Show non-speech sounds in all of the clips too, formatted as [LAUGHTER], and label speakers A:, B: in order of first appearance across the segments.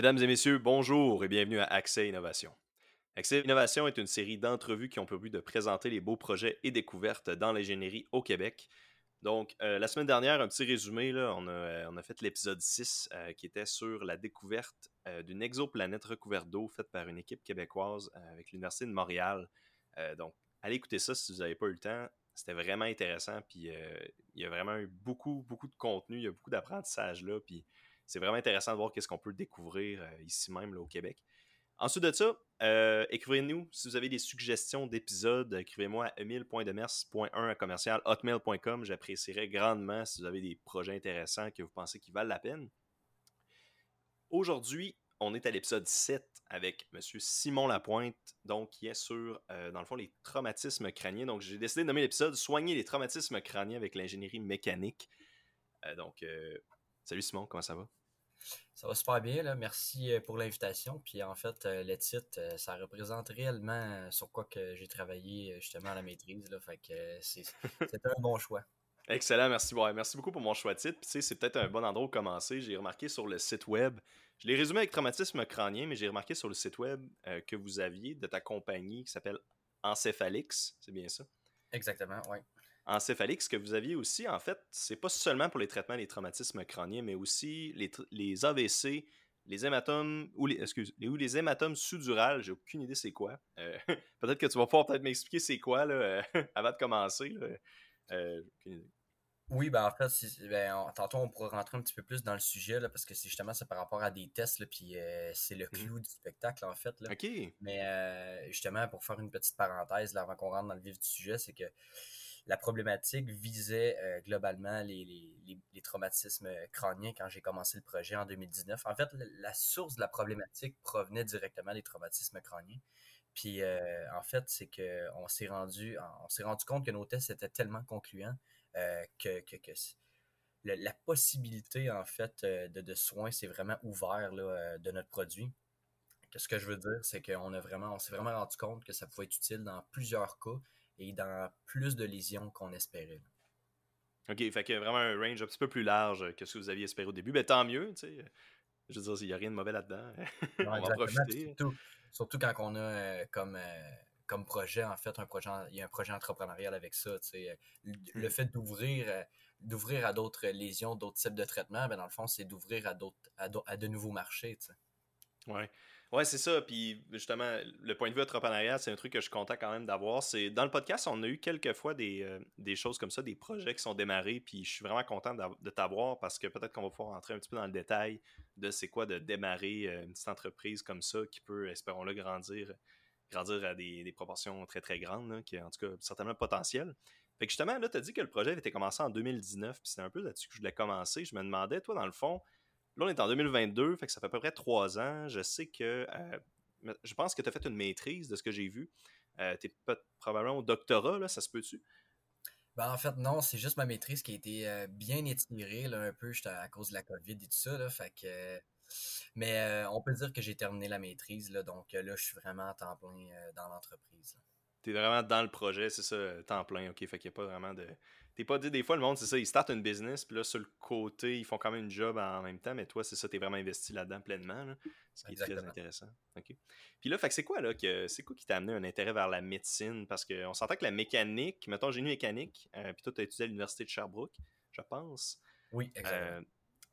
A: Mesdames et messieurs, bonjour et bienvenue à Accès Innovation. Accès Innovation est une série d'entrevues qui ont pour but de présenter les beaux projets et découvertes dans l'ingénierie au Québec. Donc, euh, la semaine dernière, un petit résumé, là, on, a, euh, on a fait l'épisode 6 euh, qui était sur la découverte d'une exoplanète recouverte d'eau faite par une équipe québécoise avec l'Université de Montréal. donc, allez écouter ça si vous n'avez pas eu le temps. C'était vraiment intéressant, puis il y a vraiment eu beaucoup, beaucoup de contenu, il y a beaucoup d'apprentissage là, puis c'est vraiment intéressant de voir qu'est-ce qu'on peut découvrir ici même là, au Québec. Ensuite de ça, euh, écrivez-nous si vous avez des suggestions d'épisodes. Écrivez-moi à emile.demers.1 commercial hotmail.com. J'apprécierais grandement si vous avez des projets intéressants que vous pensez qui valent la peine. Aujourd'hui, on est à l'épisode 7 avec M. Simon Lapointe, donc qui est sur, euh, dans le fond, les traumatismes crâniens. Donc, j'ai décidé de nommer l'épisode Soigner les traumatismes crâniens avec l'ingénierie mécanique. Euh, donc, salut Simon, comment ça va?
B: Ça va super bien, là. merci euh, pour l'invitation. Puis en fait, euh, le titre, euh, ça représente réellement sur quoi que j'ai travaillé justement à la maîtrise. Là. Fait que c'est un bon choix.
A: Excellent, merci. merci beaucoup pour mon choix de titre. Puis, c'est peut-être un bon endroit où commencer. J'ai remarqué sur le site web, je l'ai résumé avec traumatisme crânien, mais j'ai remarqué sur le site web que vous aviez de ta compagnie qui s'appelle Encéphalix, c'est bien ça?
B: Exactement, oui
A: encéphalique, ce que vous aviez aussi, en fait, c'est pas seulement pour les traitements des traumatismes crâniens, mais aussi les, les AVC, les hématomes, ou les, excuse, les, ou les hématomes sous-durales, j'ai aucune idée c'est quoi. Euh, [LAUGHS] peut-être que tu vas pouvoir peut-être m'expliquer c'est quoi là, euh, [LAUGHS] avant de commencer. Euh,
B: oui, ben en fait, ben, tantôt on pourra rentrer un petit peu plus dans le sujet là, parce que c'est justement ça par rapport à des tests, puis c'est le mmh clou du spectacle en fait. Là.
A: OK.
B: Mais justement, pour faire une petite parenthèse là, avant qu'on rentre dans le vif du sujet, c'est que la problématique visait euh, globalement les, traumatismes crâniens quand j'ai commencé le projet en 2019. En fait, la source de la problématique provenait directement des traumatismes crâniens. Puis euh, en fait, c'est qu'on s'est rendu, on s'est rendu compte que nos tests étaient tellement concluants euh, que, la possibilité en fait de, soins s'est vraiment ouvert de notre produit. ce que je veux dire, c'est qu'on a vraiment, s'est vraiment rendu compte que ça pouvait être utile dans plusieurs cas et dans plus de lésions qu'on espérait.
A: OK, fait que vraiment un range un petit peu plus large que ce que vous aviez espéré au début. Mais tant mieux, tu sais. Je veux dire, il n'y a rien de mauvais là-dedans. [LAUGHS] on va profiter.
B: Surtout, quand on a euh, comme, euh, comme projet, en fait, un projet, il y a un projet entrepreneurial avec ça. Tu sais. Le hmm. fait d'ouvrir euh, d'ouvrir à d'autres lésions, d'autres types de traitements, ben dans le fond, c'est d'ouvrir à d'autres à, à, de nouveaux marchés. Tu sais.
A: Ouais. Ouais, c'est ça. Puis justement, le point de vue entrepreneurial, c'est un truc que je suis content quand même d'avoir. C'est dans le podcast, on a eu quelques fois des, euh, des, choses comme ça, des projets qui sont démarrés. Puis je suis vraiment content de t'avoir parce que peut-être qu'on va pouvoir entrer un petit peu dans le détail de c'est quoi de démarrer euh, une petite entreprise comme ça qui peut, espérons-le, grandir, grandir à des, des, proportions très très grandes, qui est en tout cas certainement potentiel. Fait que justement, là, tu as dit que le projet avait été commencé en 2019, puis c'est un peu là-dessus que je voulais commencer. Je me demandais, toi, dans le fond, Là, on est en 2022, fait que ça fait à peu près trois ans. Je sais que. Euh, je pense que tu as fait une maîtrise de ce que j'ai vu. Euh, tu es probablement au doctorat, là, ça se peut-tu?
B: Ben, en fait, non, c'est juste ma maîtrise qui a été euh, bien étirée là, un peu à cause de la COVID et tout ça. Là, fait que, mais on peut dire que j'ai terminé la maîtrise, là, donc là, je suis vraiment à temps plein dans l'entreprise.
A: Tu es vraiment dans le projet, c'est ça, temps plein, ok. Fait qu'il n'y a pas vraiment de t'es pas dit, des fois, le monde, c'est ça, ils startent une business, puis là, sur le côté, ils font quand même une job en même temps, mais toi, c'est ça, t'es vraiment investi là-dedans pleinement, ce qui est très intéressant. OK. Puis là, fait c'est quoi, là, que, c'est quoi qui t'a amené un intérêt vers la médecine? Parce qu'on s'entend que la mécanique, mettons, génie mécanique, euh, puis toi, t'as étudié à l'Université de Sherbrooke, je pense.
B: Oui, exactement. Euh,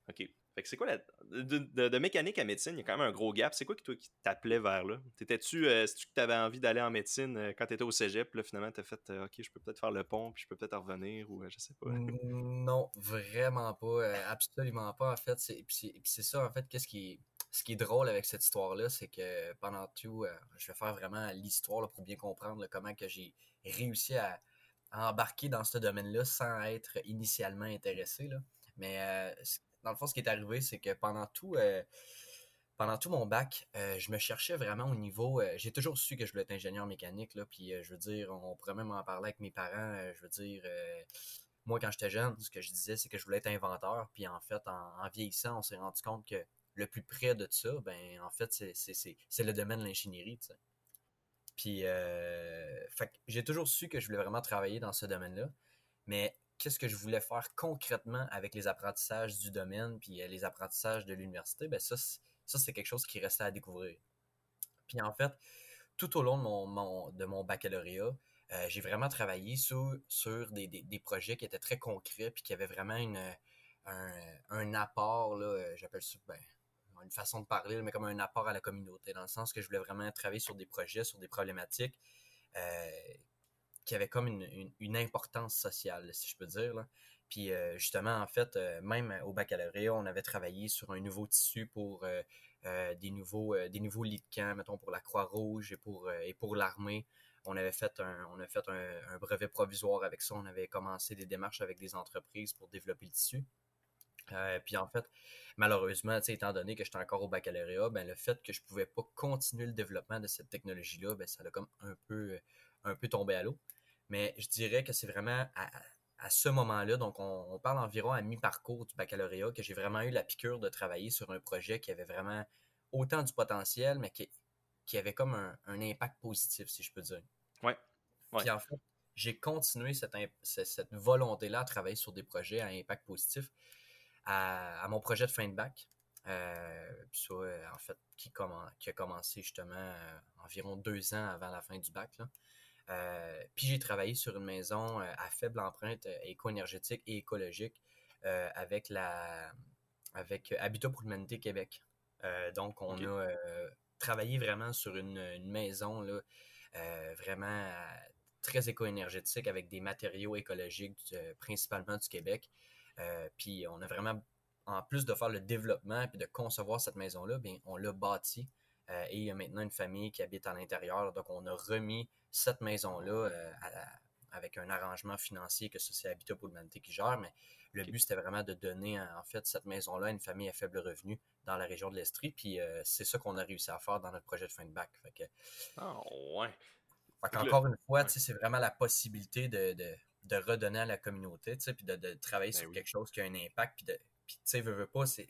A: OK. Fait que c'est quoi la. De, mécanique à médecine, il y a quand même un gros gap. C'est quoi qui, toi, qui t'appelait vers là? T'étais-tu. Euh, tu que t'avais envie d'aller en médecine euh, quand t'étais au cégep? Là, finalement, t'as fait euh, OK, je peux peut-être faire le pont, puis je peux peut-être revenir, ou je sais pas.
B: non, vraiment pas. absolument pas, en fait. Puis c'est ça, en fait, qu'est-ce qui. Ce qui est drôle avec cette histoire-là, c'est que pendant tout, je vais faire vraiment l'histoire pour bien comprendre comment que j'ai réussi à, embarquer dans ce domaine-là sans être initialement intéressé. Là. Mais dans le fond, ce qui est arrivé, c'est que pendant tout, euh, pendant tout mon bac, euh, je me cherchais vraiment au niveau. Euh, j'ai toujours su que je voulais être ingénieur mécanique, là, puis je veux dire, on pourrait même en parler avec mes parents. je veux dire, moi, quand j'étais jeune, ce que je disais, c'est que je voulais être inventeur, puis en fait, en, vieillissant, on s'est rendu compte que le plus près de ça, ben, en fait, c'est le domaine de l'ingénierie, tu sais. Puis, j'ai toujours su que je voulais vraiment travailler dans ce domaine-là, mais qu'est-ce que je voulais faire concrètement avec les apprentissages du domaine puis euh, les apprentissages de l'université, ben ça, c'est quelque chose qui restait à découvrir. Puis en fait, tout au long de mon, de mon baccalauréat, euh, j'ai vraiment travaillé sur, sur des, des, projets qui étaient très concrets puis qui avaient vraiment une, un, apport, là, j'appelle ça, ben, une façon de parler, mais comme un apport à la communauté, dans le sens que je voulais vraiment travailler sur des projets, sur des problématiques euh, qui avaient comme une, une, importance sociale, si je peux dire. Là. Puis euh, justement, en fait, euh, même au baccalauréat, on avait travaillé sur un nouveau tissu pour des, nouveaux, des nouveaux lits de camp, mettons pour la Croix-Rouge et pour, pour l'armée. On avait fait, un, on a fait un, brevet provisoire avec ça. On avait commencé des démarches avec des entreprises pour développer le tissu. Euh, puis en fait, malheureusement, étant donné que j'étais encore au baccalauréat, ben, le fait que je pouvais pas continuer le développement de cette technologie-là, ben, ça a comme un peu, un peu tombé à l'eau. Mais je dirais que c'est vraiment à, ce moment-là, donc on, parle environ à mi-parcours du baccalauréat, que j'ai vraiment eu la piqûre de travailler sur un projet qui avait vraiment autant du potentiel, mais qui, qui avait comme un, impact positif, si je peux dire.
A: Ouais.
B: Puis en fait, j'ai continué cette, cette volonté-là à travailler sur des projets à impact positif à, mon projet de fin de bac. Euh, ça, en fait, qui, qui, a commencé justement euh, environ deux ans avant la fin du bac. Puis j'ai travaillé sur une maison à faible empreinte éco-énergétique et écologique avec la avec Habitat pour l'humanité Québec. donc on a travaillé vraiment sur une, une maison là, vraiment très éco-énergétique avec des matériaux écologiques principalement du Québec. Euh, puis on a vraiment, en plus de faire le développement et de concevoir cette maison-là, bien, on l'a bâti. Euh, et il y a maintenant une famille qui habite à l'intérieur. Donc, on a remis cette maison-là euh, avec un arrangement financier que c'est Habitat pour l'humanité qui gère. Mais le but, c'était vraiment de donner, en fait, cette maison-là à une famille à faible revenu dans la région de l'Estrie. Puis, c'est ça qu'on a réussi à faire dans notre projet de fin de bac. Fait que,
A: ah, ouais.
B: Encore une fois, c'est vraiment la possibilité de, de redonner à la communauté, tu sais, puis de, de, travailler ben sur quelque chose qui a un impact, puis de, puis tu sais, veux, veux pas, c'est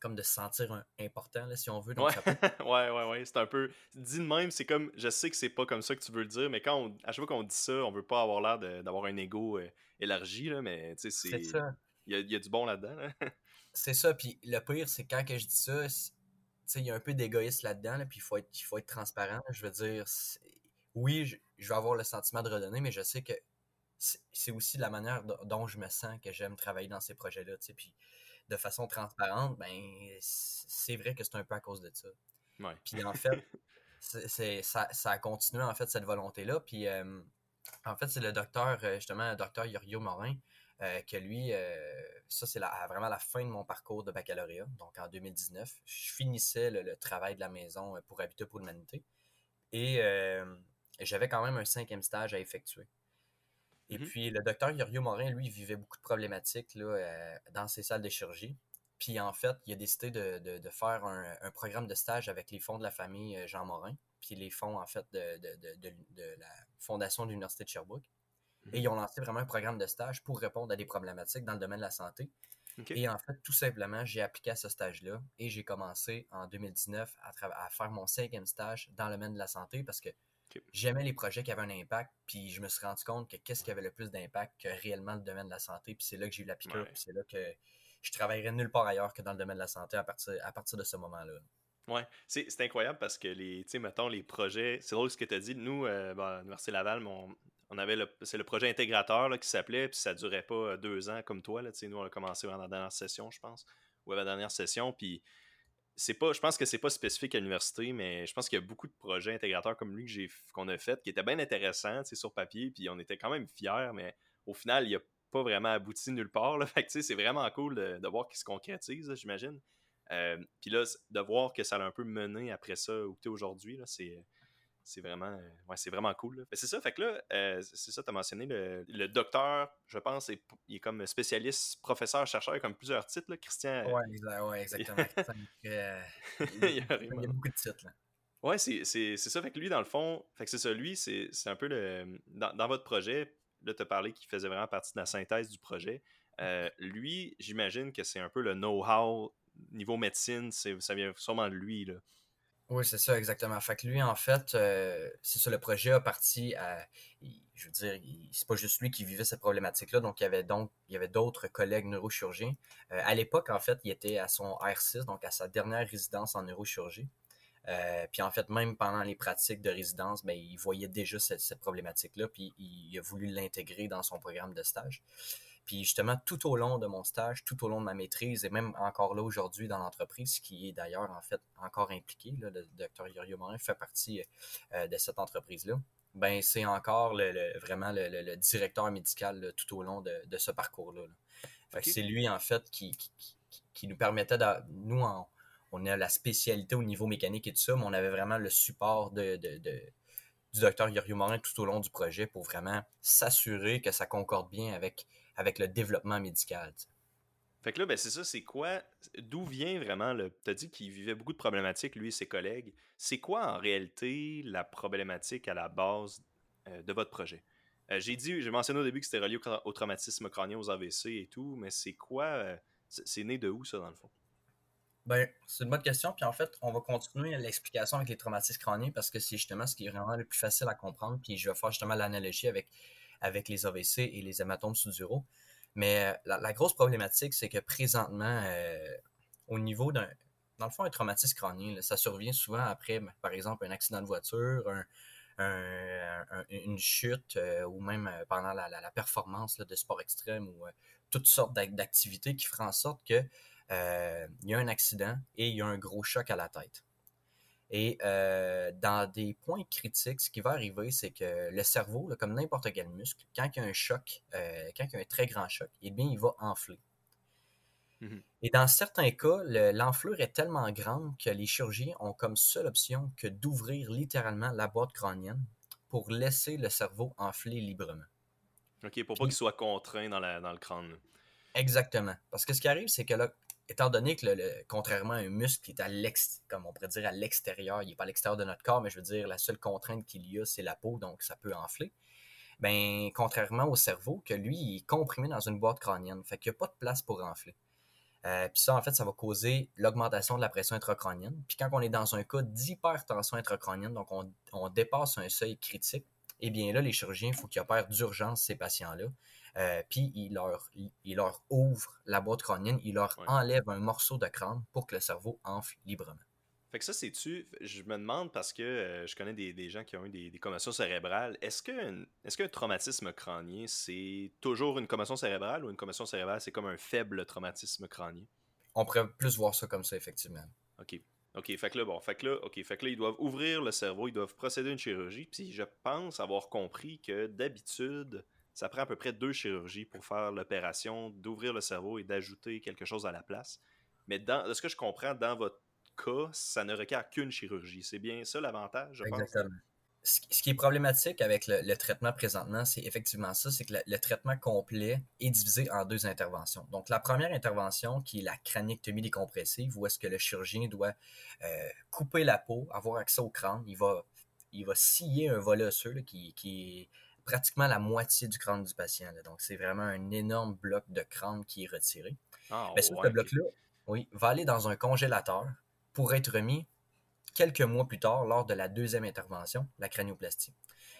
B: comme de se sentir important, là, si on veut.
A: Donc [LAUGHS] ouais. ouais, ouais, c'est un peu, dit de même, c'est comme, je sais que c'est pas comme ça que tu veux le dire, mais quand on, à chaque fois qu'on dit ça, on veut pas avoir l'air d'avoir un ego euh, élargi, là, mais tu sais, c'est, il y a, y a, du bon là-dedans. [LAUGHS]
B: c'est ça, puis le pire, c'est quand que je dis ça, tu sais, il y a un peu d'égoïsme là-dedans, là, puis il faut être, il faut être transparent. Je veux dire, oui, je, je, vais avoir le sentiment de redonner, mais je sais que c'est aussi la manière dont je me sens que j'aime travailler dans ces projets-là. Puis de façon transparente, ben c'est vrai que c'est un peu à cause de ça. Puis en fait, [LAUGHS] c'est ça, ça, a continué en fait cette volonté-là. Puis euh, en fait, c'est le docteur, euh, justement, le docteur Yorio Morin, euh, que lui, ça c'est vraiment la fin de mon parcours de baccalauréat. Donc en 2019, je finissais le, travail de la maison pour Habitat pour l'humanité. Et j'avais quand même un cinquième stage à effectuer. Et mmh puis, le docteur Yorio Morin, lui, vivait beaucoup de problématiques là, euh, dans ses salles de chirurgie. Puis, en fait, il a décidé de, de, faire un, programme de stage avec les fonds de la famille euh, Jean Morin, puis les fonds, en fait, de, de la Fondation de l'Université de Sherbrooke. Mmh Et ils ont lancé vraiment un programme de stage pour répondre à des problématiques dans le domaine de la santé. Et en fait, tout simplement, j'ai appliqué à ce stage-là et j'ai commencé en 2019 à, à, faire mon cinquième stage dans le domaine de la santé parce que J'aimais les projets qui avaient un impact, puis je me suis rendu compte que qu'est-ce qui avait le plus d'impact que réellement le domaine de la santé, puis c'est là que j'ai eu la piqûre, puis c'est là que je travaillerais nulle part ailleurs que dans le domaine de la santé à partir, à partir de ce moment-là.
A: Ouais, c'est incroyable parce que les, tu sais, mettons, les projets, c'est drôle ce que tu as dit. Nous, euh, ben, à l'Université Laval, on, on avait le, c'est le projet intégrateur là, qui s'appelait, puis ça durait pas euh, deux ans comme toi. Là, nous, on a commencé dans la dernière session, je pense, ou à la dernière session, puis c'est pas, je pense que c'est pas spécifique à l'université, mais je pense qu'il y a beaucoup de projets intégrateurs comme lui que j'ai qu'on a fait qui étaient bien intéressants sur papier, puis on était quand même fiers, mais au final, il n'y a pas vraiment abouti nulle part. Là. [LAUGHS] Fait c'est vraiment cool de, voir qu'il se concrétise, j'imagine. Euh, puis là, de voir que ça a un peu mené après ça où tu es aujourd'hui, c'est c'est vraiment, euh, ouais, c'est vraiment cool. C'est ça, fait que là, euh, c'est ça, tu as mentionné, le, docteur, je pense, il est comme spécialiste, professeur, chercheur, il a comme plusieurs titres, là, Christian.
B: Euh, ouais, ouais exactement. [LAUGHS] il, y a, beaucoup de titres. Là.
A: Ouais, c'est ça. Fait que lui, dans le fond, fait que c'est ça, lui, c'est un peu le. Dans, dans, votre projet, là, tu as parlé qu'il faisait vraiment partie de la synthèse du projet. lui, j'imagine que c'est un peu le know-how niveau médecine, ça vient sûrement de lui. Là.
B: Oui, c'est ça, exactement. Fait que lui, en fait, euh, c'est ça, le projet a parti à. je veux dire, c'est pas juste lui qui vivait cette problématique-là. Donc, il y avait donc il y avait d'autres collègues neurochirurgiens. Euh, à l'époque, en fait, il était à son R6, donc à sa dernière résidence en neurochirurgie. Euh, puis en fait, même pendant les pratiques de résidence, ben, il voyait déjà cette, cette problématique-là, puis il a voulu l'intégrer dans son programme de stage. Puis justement, tout au long de mon stage, tout au long de ma maîtrise, et même encore là aujourd'hui dans l'entreprise, qui est d'ailleurs en fait encore impliqué, le docteur Yorio Morin fait partie euh, de cette entreprise-là, ben c'est encore le, vraiment le, directeur médical tout au long de, ce parcours-là. c'est lui en fait qui, qui, nous permettait de. Nous, on a la spécialité au niveau mécanique et tout ça, mais on avait vraiment le support de, du docteur Yorio Morin tout au long du projet pour vraiment s'assurer que ça concorde bien avec avec le développement médical.
A: Fait que là, ben c'est ça, c'est quoi, d'où vient vraiment le. Tu as dit qu'il vivait beaucoup de problématiques, lui et ses collègues. C'est quoi en réalité la problématique à la base euh, de votre projet? Euh, j'ai dit, j'ai mentionné au début que c'était relié au, traumatisme crânien, aux AVC et tout, mais c'est quoi, euh, c'est né de où ça dans le fond?
B: Ben, c'est une bonne question. Puis en fait, on va continuer l'explication avec les traumatismes crâniens parce que c'est justement ce qui est vraiment le plus facile à comprendre. Puis je vais faire justement l'analogie avec avec les AVC et les hématomes sous-duraux. Mais euh, la, grosse problématique, c'est que présentement, euh, au niveau d'un. Dans le fond, un traumatisme crânien, ça survient souvent après, ben, par exemple, un accident de voiture, une chute euh, ou même pendant la, performance de sport extrême ou toutes sortes d'activités qui feront en sorte qu'il y a un accident et il y a un gros choc à la tête. Et euh, dans des points critiques, ce qui va arriver, c'est que le cerveau, comme n'importe quel muscle, quand il y a un choc, euh, quand il y a un très grand choc, eh bien, il va enfler. Mhm. Et dans certains cas, l'enflure est tellement grande que les chirurgiens ont comme seule option que d'ouvrir littéralement la boîte crânienne pour laisser le cerveau enfler librement.
A: OK, pour pas qu'il soit contraint dans, dans le crâne.
B: Exactement. Parce que ce qui arrive, c'est que là, étant donné que, le, contrairement à un muscle qui est à l'extérieur, comme on pourrait dire à l'extérieur, il n'est pas à l'extérieur de notre corps, mais je veux dire, la seule contrainte qu'il y a, c'est la peau, donc ça peut enfler. Ben, contrairement au cerveau, que lui, il est comprimé dans une boîte crânienne, fait qu'il n'y a pas de place pour enfler. Euh, puis ça, en fait, ça va causer l'augmentation de la pression intracrânienne. Puis quand on est dans un cas d'hypertension intracrânienne, donc on, dépasse un seuil critique, eh bien là, les chirurgiens, il faut qu'ils opèrent d'urgence ces patients-là. Euh, puis il leur, il, leur ouvre la boîte crânienne, il leur enlève un morceau de crâne pour que le cerveau enfle librement.
A: Fait que ça, c'est-tu. Je me demande parce que euh, je connais des, des, gens qui ont eu des, des commotions cérébrales. Est-ce qu'un est traumatisme crânien, c'est toujours une commotion cérébrale ou une commotion cérébrale, c'est comme un faible traumatisme crânien?
B: On pourrait plus voir ça comme ça, effectivement.
A: OK. OK, fait que là, bon, fait que là, OK, fait que là, ils doivent ouvrir le cerveau, ils doivent procéder à une chirurgie. Puis je pense avoir compris que d'habitude, ça prend à peu près deux chirurgies pour faire l'opération d'ouvrir le cerveau et d'ajouter quelque chose à la place. Mais dans, de ce que je comprends, dans votre cas, ça ne requiert qu'une chirurgie. C'est bien ça l'avantage, je
B: Exactement. Ce, qui est problématique avec le, traitement présentement, c'est effectivement ça, c'est que le, traitement complet est divisé en deux interventions. Donc la première intervention, qui est la craniectomie décompressive, où est-ce que le chirurgien doit euh, couper la peau, avoir accès au crâne, il va, il va scier un volet osseux qui, qui est pratiquement la moitié du crâne du patient. Donc, c'est vraiment un énorme bloc de crâne qui est retiré. Ah, Mais ce bloc-là, oui, va aller dans un congélateur pour être remis quelques mois plus tard lors de la deuxième intervention, la cranioplastie.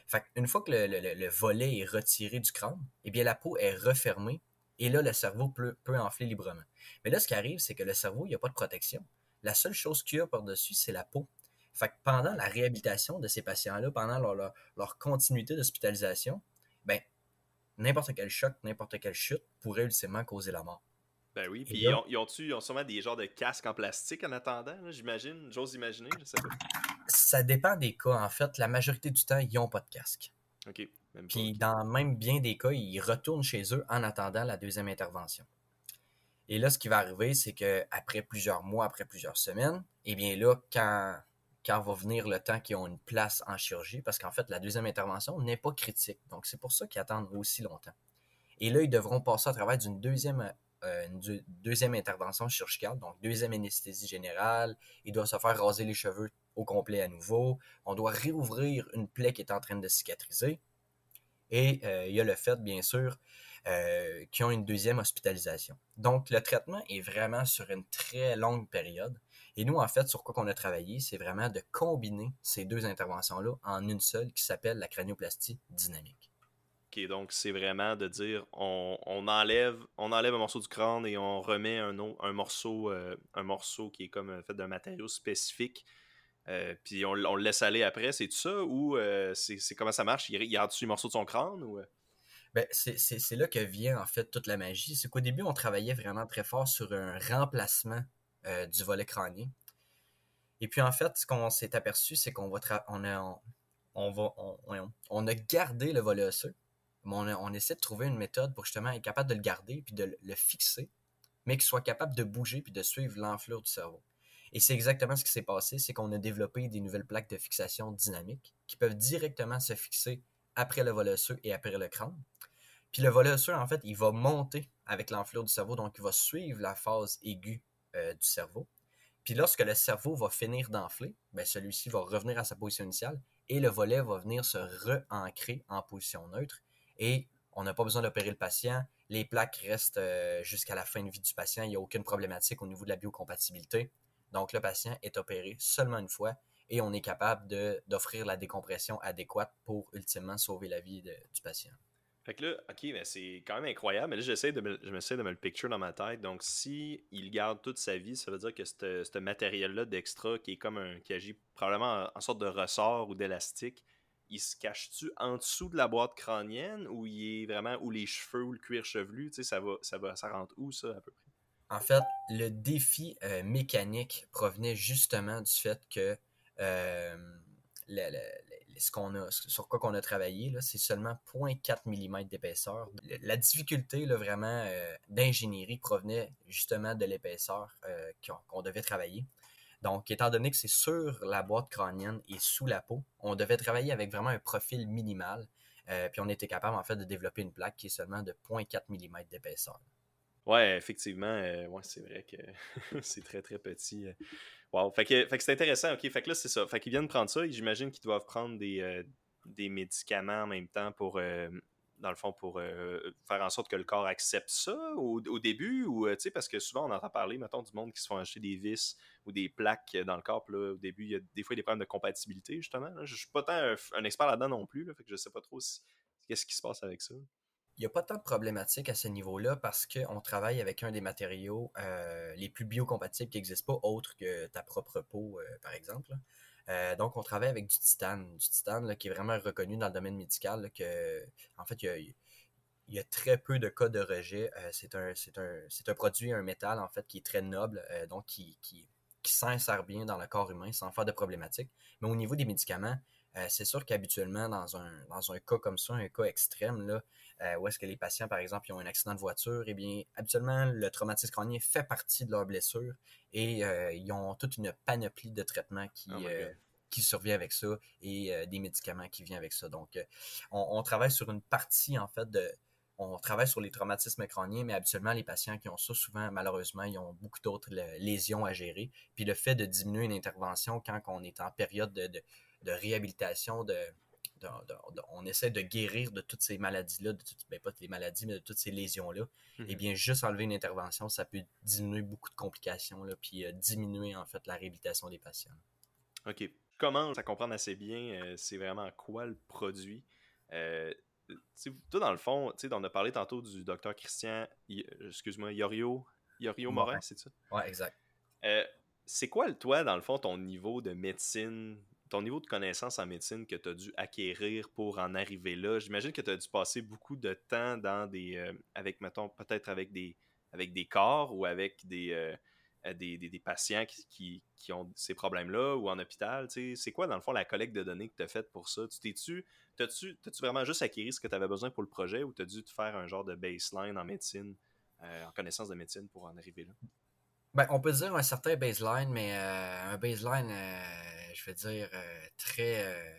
B: Fait une fois que le, volet est retiré du crâne, eh bien la peau est refermée et là le cerveau peut, peut enfler librement. Mais là ce qui arrive, c'est que le cerveau, il n'y a pas de protection. La seule chose qu'il y a par-dessus, c'est la peau. Fait que pendant la réhabilitation de ces patients-là, pendant leur, leur, continuité d'hospitalisation, ben, n'importe quel choc, n'importe quelle chute pourrait ultimement causer la mort.
A: Ben oui, puis ils, ont, ils, ont, sûrement des genres de casques en plastique en attendant, j'imagine, j'ose imaginer, je sais pas.
B: Ça dépend des cas, en fait. La majorité du temps, ils n'ont pas de casque.
A: OK.
B: puis dans même bien des cas, ils retournent chez eux en attendant la deuxième intervention. Et là, ce qui va arriver, c'est que après plusieurs mois, après plusieurs semaines, eh bien là, quand quand va venir le temps qu'ils ont une place en chirurgie, parce qu'en fait, la deuxième intervention n'est pas critique. Donc, c'est pour ça qu'ils attendent aussi longtemps. Et là, ils devront passer à travers d'une deuxième, euh, deuxième intervention chirurgicale, donc deuxième anesthésie générale. Ils doivent se faire raser les cheveux au complet à nouveau. On doit réouvrir une plaie qui est en train de cicatriser. Et euh, il y a le fait, bien sûr, qui ont une deuxième hospitalisation. Donc, le traitement est vraiment sur une très longue période. Et nous, en fait, sur quoi qu'on a travaillé, c'est vraiment de combiner ces deux interventions-là en une seule qui s'appelle la cranioplastie dynamique.
A: OK, donc c'est vraiment de dire on, enlève, on enlève un morceau du crâne et on remet un, un, morceau, euh, un morceau qui est comme euh, fait d'un matériau spécifique. Euh, puis on, le laisse aller après, c'est tout ça ou c'est comment ça marche? Il, a dessus un morceau de son crâne ou.
B: Ben, c'est là que vient en fait toute la magie. C'est qu'au début, on travaillait vraiment très fort sur un remplacement du volet crânien. Et puis en fait, ce qu'on s'est aperçu, c'est qu'on va on a, on, va on, on, a gardé le volet osseux, on, essaie de trouver une méthode pour justement être capable de le garder puis de le fixer, mais qu'il soit capable de bouger puis de suivre l'enflure du cerveau. Et c'est exactement ce qui s'est passé, c'est qu'on a développé des nouvelles plaques de fixation dynamiques qui peuvent directement se fixer après le volet osseux et après le crâne. Puis le volet osseux, en fait, il va monter avec l'enflure du cerveau, donc il va suivre la phase aiguë euh, du cerveau. Puis lorsque le cerveau va finir d'enfler, ben celui-ci va revenir à sa position initiale et le volet va venir se re-ancrer en position neutre et on n'a pas besoin d'opérer le patient. Les plaques restent euh, jusqu'à la fin de vie du patient. Il n'y a aucune problématique au niveau de la biocompatibilité. Donc, le patient est opéré seulement une fois et on est capable d'offrir la décompression adéquate pour ultimement sauver la vie du patient.
A: Fait que là, ok, mais c'est quand même incroyable. Mais là, j'essaie de me, je de me le picture dans ma tête. Donc, si il garde toute sa vie, ça veut dire que ce matériel-là d'extra qui est comme un, qui agit probablement en, sorte de ressort ou d'élastique, il se cache-tu en dessous de la boîte crânienne ou il est vraiment où les cheveux ou le cuir chevelu, tu sais, ça va, ça va, ça rentre où ça à peu près?
B: En fait, le défi euh, mécanique provenait justement du fait que euh, ce qu'on a, sur quoi qu'on a travaillé, c'est seulement 0.4 mm d'épaisseur. La difficulté vraiment euh, d'ingénierie provenait justement de l'épaisseur qu'on devait travailler. Donc, étant donné que c'est sur la boîte crânienne et sous la peau, on devait travailler avec vraiment un profil minimal. Euh, puis on était capable en fait de développer une plaque qui est seulement de 0.4 mm d'épaisseur.
A: Ouais, effectivement, euh, ouais, c'est vrai que [LAUGHS] c'est très très petit. Euh. Wow, fait que, c'est intéressant, ok. Fait que là, c'est ça. Fait qu'ils viennent prendre ça. J'imagine qu'ils doivent prendre des, des médicaments en même temps pour dans le fond, pour euh, faire en sorte que le corps accepte ça au, début ou, euh, tu sais, parce que souvent on entend parler, mettons, du monde qui se font acheter des vis ou des plaques dans le corps, là, au début, il y a des fois des problèmes de compatibilité, justement. Je suis pas tant un, expert là-dedans non plus, là, fait que je sais pas trop qu'est-ce qui se passe avec ça.
B: Il n'y a pas tant de problématiques à ce niveau-là parce qu'on travaille avec un des matériaux euh, les plus biocompatibles qui n'existent pas, autre que ta propre peau, par exemple. Euh, donc, on travaille avec du titane. Du titane qui est vraiment reconnu dans le domaine médical. que, en fait, il y, a, très peu de cas de rejet. Euh, c'est un, produit, un métal, en fait, qui est très noble, euh, donc qui, qui, qui s'insère bien dans le corps humain sans faire de problématiques. Mais au niveau des médicaments, c'est sûr qu'habituellement, dans un, dans un cas comme ça, un cas extrême, là, où est-ce que les patients, par exemple, ils ont un accident de voiture, eh bien, habituellement, le traumatisme crânien fait partie de leur blessure et euh, ils ont toute une panoplie de traitements qui, oh euh, qui survient avec ça et euh, des médicaments qui viennent avec ça. Donc, on, travaille sur une partie, en fait, de. On travaille sur les traumatismes crâniens, mais habituellement, les patients qui ont ça, souvent, malheureusement, ils ont beaucoup d'autres lésions à gérer. Puis le fait de diminuer une intervention quand on est en période de, de réhabilitation, de, on essaie de guérir de toutes ces maladies-là, de toutes, ben, pas toutes les maladies, mais de toutes ces lésions-là, et eh mhm. bien juste enlever une intervention, ça peut diminuer beaucoup de complications, là, puis euh, diminuer en fait la réhabilitation des patients.
A: OK. Comment ça comprendre assez bien, euh, c'est vraiment quoi le produit? Euh, toi, dans le fond, on a parlé tantôt du docteur Christian, excuse-moi, Yorio, Yorio Morin, c'est ça?
B: Ouais, exact.
A: c'est quoi, toi, dans le fond, ton niveau de médecine ton niveau de connaissance en médecine que tu as dû acquérir pour en arriver là, j'imagine que tu as dû passer beaucoup de temps dans des. Euh, avec, mettons, peut-être avec des, avec des corps ou avec des, euh, des, des, patients qui, qui, ont ces problèmes-là ou en hôpital. C'est quoi, dans le fond, la collecte de données que tu as faite pour ça? Tu t'es-tu. T'as-tu vraiment juste acquéri ce que tu avais besoin pour le projet ou tu as dû te faire un genre de baseline en médecine, euh, en connaissance de médecine pour en arriver là?
B: Ben, on peut dire un certain baseline, mais un baseline je veux dire, euh, très. Euh,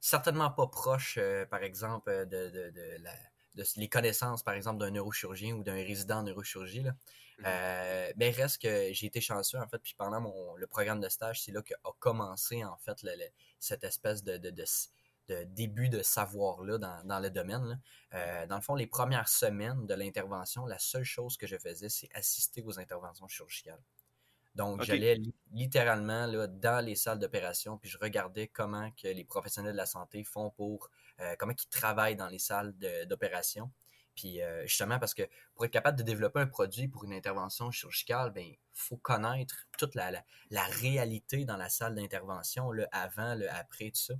B: certainement pas proche, euh, par exemple, de, de, de, la, de, les connaissances, par exemple, d'un neurochirurgien ou d'un résident en neurochirurgie. Là. Mm-hmm. mais reste que j'ai été chanceux, en fait, puis pendant mon, le programme de stage, c'est là qu'a commencé, en fait, cette espèce de, début de savoir-là dans, le domaine. Euh, dans le fond, les premières semaines de l'intervention, la seule chose que je faisais, c'est assister aux interventions chirurgicales. Donc, j'allais littéralement là, dans les salles d'opération, puis je regardais comment que les professionnels de la santé font pour, euh, comment ils travaillent dans les salles d'opération. Puis euh, justement, parce que pour être capable de développer un produit pour une intervention chirurgicale, ben il faut connaître toute la, la, réalité dans la salle d'intervention, le avant, le après, tout ça.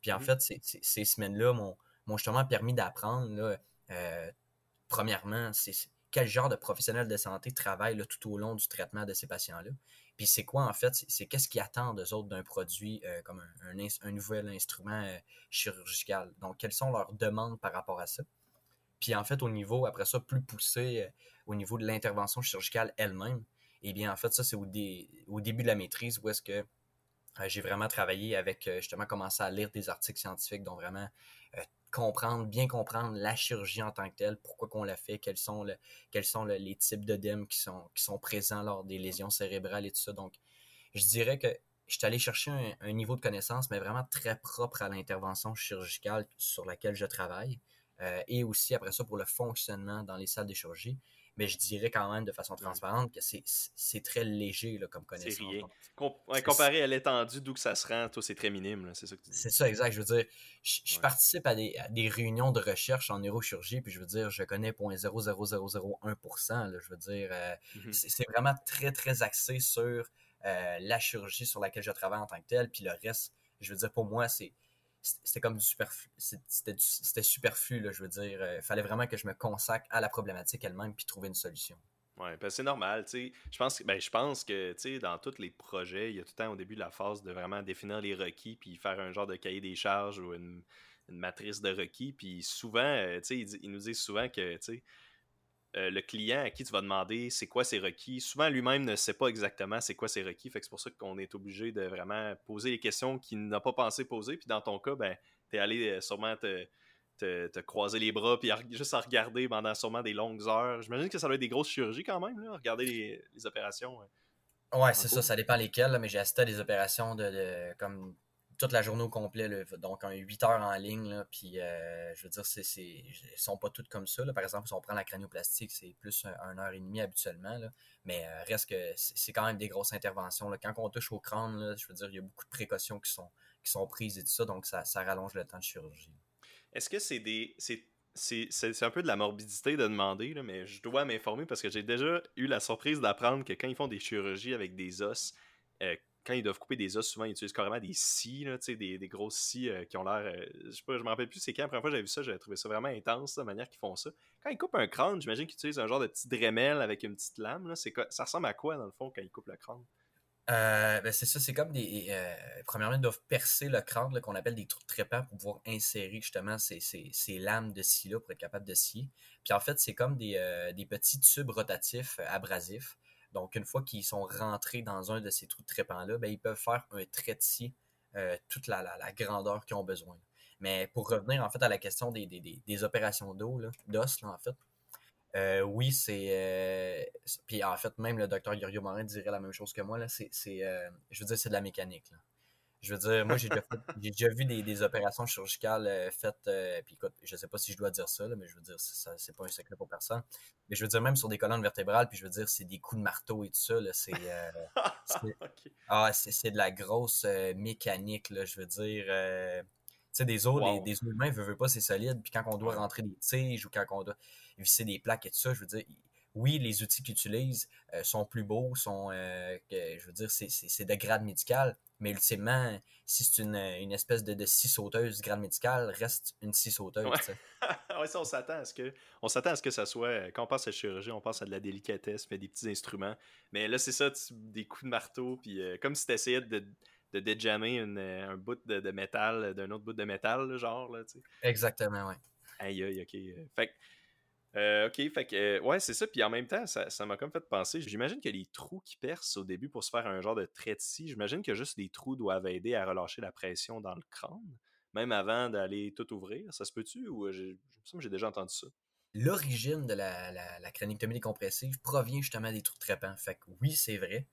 B: Puis en mmh fait, ces semaines-là m'ont justement permis d'apprendre, euh, premièrement, c'est quel genre de professionnel de santé travaille tout au long du traitement de ces patients-là. Puis c'est quoi, en fait, c'est qu'est-ce qu'ils attendent eux autres d'un produit euh, comme un, nouvel instrument euh, chirurgical? Donc, quelles sont leurs demandes par rapport à ça? Puis en fait, au niveau, après ça, plus poussé, au niveau de l'intervention chirurgicale elle-même, eh bien, en fait, ça, c'est au, au, début de la maîtrise où est-ce que euh, j'ai vraiment travaillé avec, euh, justement, commencé à lire des articles scientifiques, dont vraiment euh, comprendre, bien comprendre la chirurgie en tant que telle, pourquoi qu'on la fait, quels sont, le, quels sont les types d'œdèmes qui sont, qui sont présents lors des lésions cérébrales et tout ça. Donc, je dirais que je suis allé chercher un, niveau de connaissance, mais vraiment très propre à l'intervention chirurgicale sur laquelle je travaille, et aussi après ça pour le fonctionnement dans les salles de chirurgie mais je dirais quand même de façon transparente que c'est très léger là, comme connaissance.
A: Comparé à l'étendue d'où que ça se rend, toi, c'est très minime, c'est ça que tu dis.
B: C'est ça, exact. Je veux dire, je, participe à des, des, réunions de recherche en neurochirurgie, puis je veux dire, je connais 0.00001%. je veux dire, euh, mm-hmm. c'est vraiment très, très axé sur euh, la chirurgie sur laquelle je travaille en tant que tel, puis le reste, je veux dire, pour moi, c'est c'était comme du superflu. C'était superflu, je veux dire. Il euh, fallait vraiment que je me consacre à la problématique elle-même puis trouver une solution.
A: Oui, ben c'est normal. Je pense, ben, que, sais, dans tous les projets, il y a tout le temps au début la phase de vraiment définir les requis puis faire un genre de cahier des charges ou une, matrice de requis. Puis souvent, euh, tu ils, nous disent souvent que, euh, le client à qui tu vas demander c'est quoi ses requis, souvent lui-même ne sait pas exactement c'est quoi ses requis. Fait que c'est pour ça qu'on est obligé de vraiment poser les questions qu'il n'a pas pensé poser. Puis dans ton cas, ben, tu es allé euh, sûrement te, te, croiser les bras puis juste à regarder pendant sûrement des longues heures. J'imagine que ça doit être des grosses chirurgies quand même, là, regarder les, opérations.
B: Ouais, c'est ça, ça dépend lesquelles, mais j'ai assisté à des opérations de comme toute la journée au complet, donc un 8 heures en ligne. puis euh, je veux dire, c'est, c'est, sont pas toutes comme ça. Par exemple, si on prend la cranioplastique, c'est plus un, heure et demie habituellement. mais euh, reste que c'est, quand même des grosses interventions. Quand on touche au crâne, je veux dire, il y a beaucoup de précautions qui sont, qui sont prises et tout ça, donc ça, rallonge le temps de chirurgie.
A: Est-ce que c'est des. C'est, un peu de la morbidité de demander, mais je dois m'informer parce que j'ai déjà eu la surprise d'apprendre que quand ils font des chirurgies avec des os, euh, quand ils doivent couper des os, souvent ils utilisent carrément des scies, des, des grosses scies euh, qui ont l'air. Euh, je sais pas, je me rappelle plus c'est quand la première fois que j'avais vu ça, j'avais trouvé ça vraiment intense, la manière qu'ils font ça. Quand ils coupent un crâne, j'imagine qu'ils utilisent un genre de petit Dremel avec une petite lame. Là, ça ressemble à quoi dans le fond quand ils coupent le crâne?
B: Euh, ben c'est ça, c'est comme des. premièrement, ils doivent percer le crâne qu'on appelle des trous de trépans pour pouvoir insérer justement ces, ces, ces lames de scie-là pour être capable de scier. Puis en fait, c'est comme des, des petits tubes rotatifs abrasifs donc, une fois qu'ils sont rentrés dans un de ces trous de trépans-là, ben, ils peuvent faire un trait de scie euh, toute la, grandeur qu'ils ont besoin. Mais pour revenir en fait à la question des, des, opérations d'eau, d'os, en fait, euh, oui, c'est. Euh, puis en fait, même le docteur Yorio Morin dirait la même chose que moi. Là, c'est, je veux dire, c'est de la mécanique. Là. Je veux dire, moi, j'ai déjà, vu des, opérations chirurgicales euh, faites. Euh, puis écoute, je sais pas si je dois dire ça, mais je veux dire, ça, c'est pas un secret pour personne. Mais je veux dire, même sur des colonnes vertébrales, puis je veux dire, c'est des coups de marteau et tout ça. C'est euh, [LAUGHS] ah, c'est de la grosse mécanique, là, je veux dire. tu sais, des os, des, des os humains, veut, veut pas, c'est solide. Puis quand on doit rentrer des tiges ou quand on doit visser des plaques et tout ça, je veux dire, oui, les outils qu'ils utilisent sont plus beaux, sont, je veux dire, c'est de grade médical, mais ultimement, si c'est une, une, espèce de, de scie sauteuse grade médicale, reste une scie sauteuse. [LAUGHS]
A: Ouais. ça, on s'attend à ce que on s'attend à ce que ça soit. Quand on pense à la chirurgie, on pense à de la délicatesse, mais des petits instruments. Mais là, c'est ça, des coups de marteau, puis euh, comme si tu essayais de, de déjammer un bout de, métal d'un autre bout de métal, genre. Là,
B: Exactement, oui.
A: Aïe, aïe, ok. Fait euh, ok, fait que, euh, ouais, c'est ça. Puis en même temps, ça m'a comme fait penser. J'imagine que les trous qui percent au début pour se faire un genre de trait de j'imagine que juste les trous doivent aider à relâcher la pression dans le crâne, même avant d'aller tout ouvrir. Ça se peut-tu ou euh, je j'ai déjà entendu ça?
B: L'origine de la, la, chroniectomie décompressive provient justement des trous de trépans. Fait que oui, c'est vrai.